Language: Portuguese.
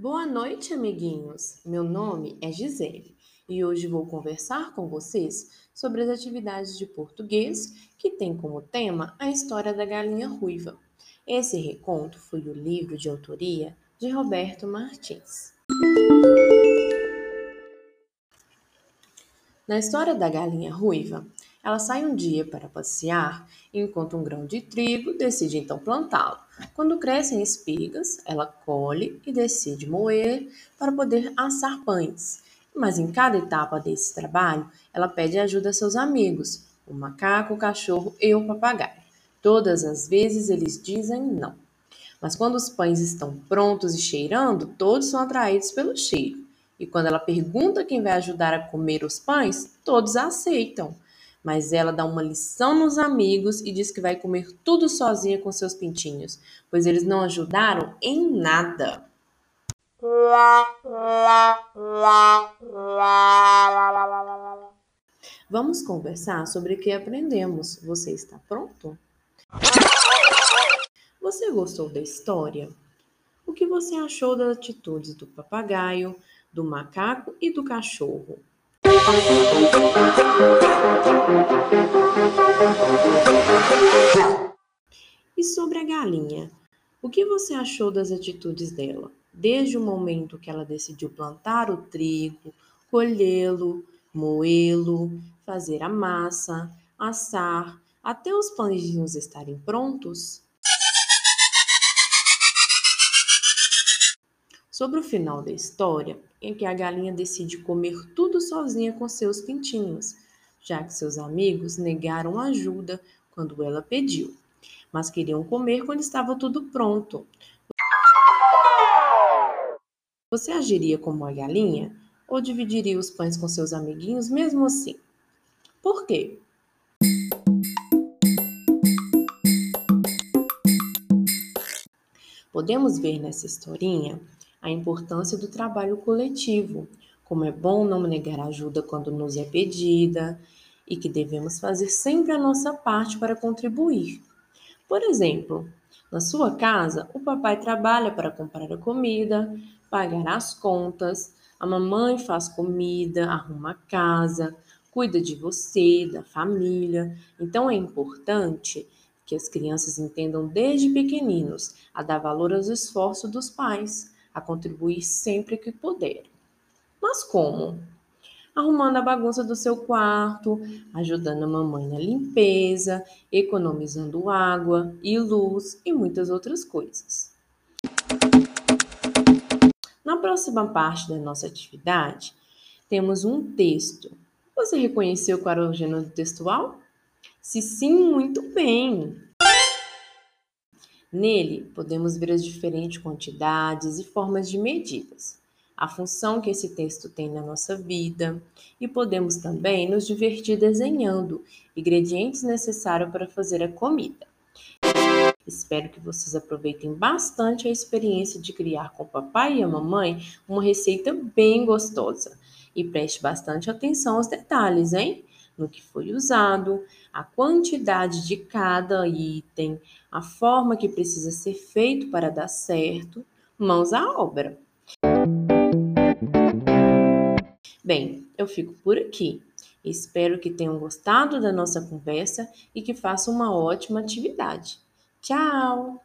Boa noite, amiguinhos! Meu nome é Gisele e hoje vou conversar com vocês sobre as atividades de português que tem como tema a história da galinha ruiva. Esse reconto foi o livro de autoria de Roberto Martins. Na história da galinha ruiva, ela sai um dia para passear e encontra um grão de trigo, decide então plantá-lo. Quando crescem espigas, ela colhe e decide moer para poder assar pães. Mas em cada etapa desse trabalho, ela pede ajuda a seus amigos, o macaco, o cachorro e o papagaio. Todas as vezes eles dizem não. Mas quando os pães estão prontos e cheirando, todos são atraídos pelo cheiro. E quando ela pergunta quem vai ajudar a comer os pães, todos aceitam. Mas ela dá uma lição nos amigos e diz que vai comer tudo sozinha com seus pintinhos, pois eles não ajudaram em nada. Vamos conversar sobre o que aprendemos. Você está pronto? Você gostou da história? O que você achou das atitudes do papagaio, do macaco e do cachorro? E sobre a galinha? O que você achou das atitudes dela? Desde o momento que ela decidiu plantar o trigo, colhê-lo, moê-lo, fazer a massa, assar, até os pãezinhos estarem prontos? Sobre o final da história, em que a galinha decide comer tudo sozinha com seus pintinhos, já que seus amigos negaram ajuda quando ela pediu, mas queriam comer quando estava tudo pronto. Você agiria como a galinha ou dividiria os pães com seus amiguinhos mesmo assim? Por quê? Podemos ver nessa historinha a importância do trabalho coletivo, como é bom não negar ajuda quando nos é pedida e que devemos fazer sempre a nossa parte para contribuir. Por exemplo, na sua casa, o papai trabalha para comprar a comida, pagar as contas, a mamãe faz comida, arruma a casa, cuida de você, da família. Então é importante que as crianças entendam desde pequeninos a dar valor aos esforços dos pais, a contribuir sempre que puder. Mas como? Arrumando a bagunça do seu quarto, ajudando a mamãe na limpeza, economizando água e luz e muitas outras coisas. Na próxima parte da nossa atividade, temos um texto. Você reconheceu qual era o gênero textual? Se sim, muito bem! Nele, podemos ver as diferentes quantidades e formas de medidas, a função que esse texto tem na nossa vida e podemos também nos divertir desenhando ingredientes necessários para fazer a comida. Espero que vocês aproveitem bastante a experiência de criar com o papai e a mamãe uma receita bem gostosa. E preste bastante atenção aos detalhes, hein? No que foi usado, a quantidade de cada item, a forma que precisa ser feito para dar certo, mãos à obra. Bem, eu fico por aqui. Espero que tenham gostado da nossa conversa e que façam uma ótima atividade. Tchau!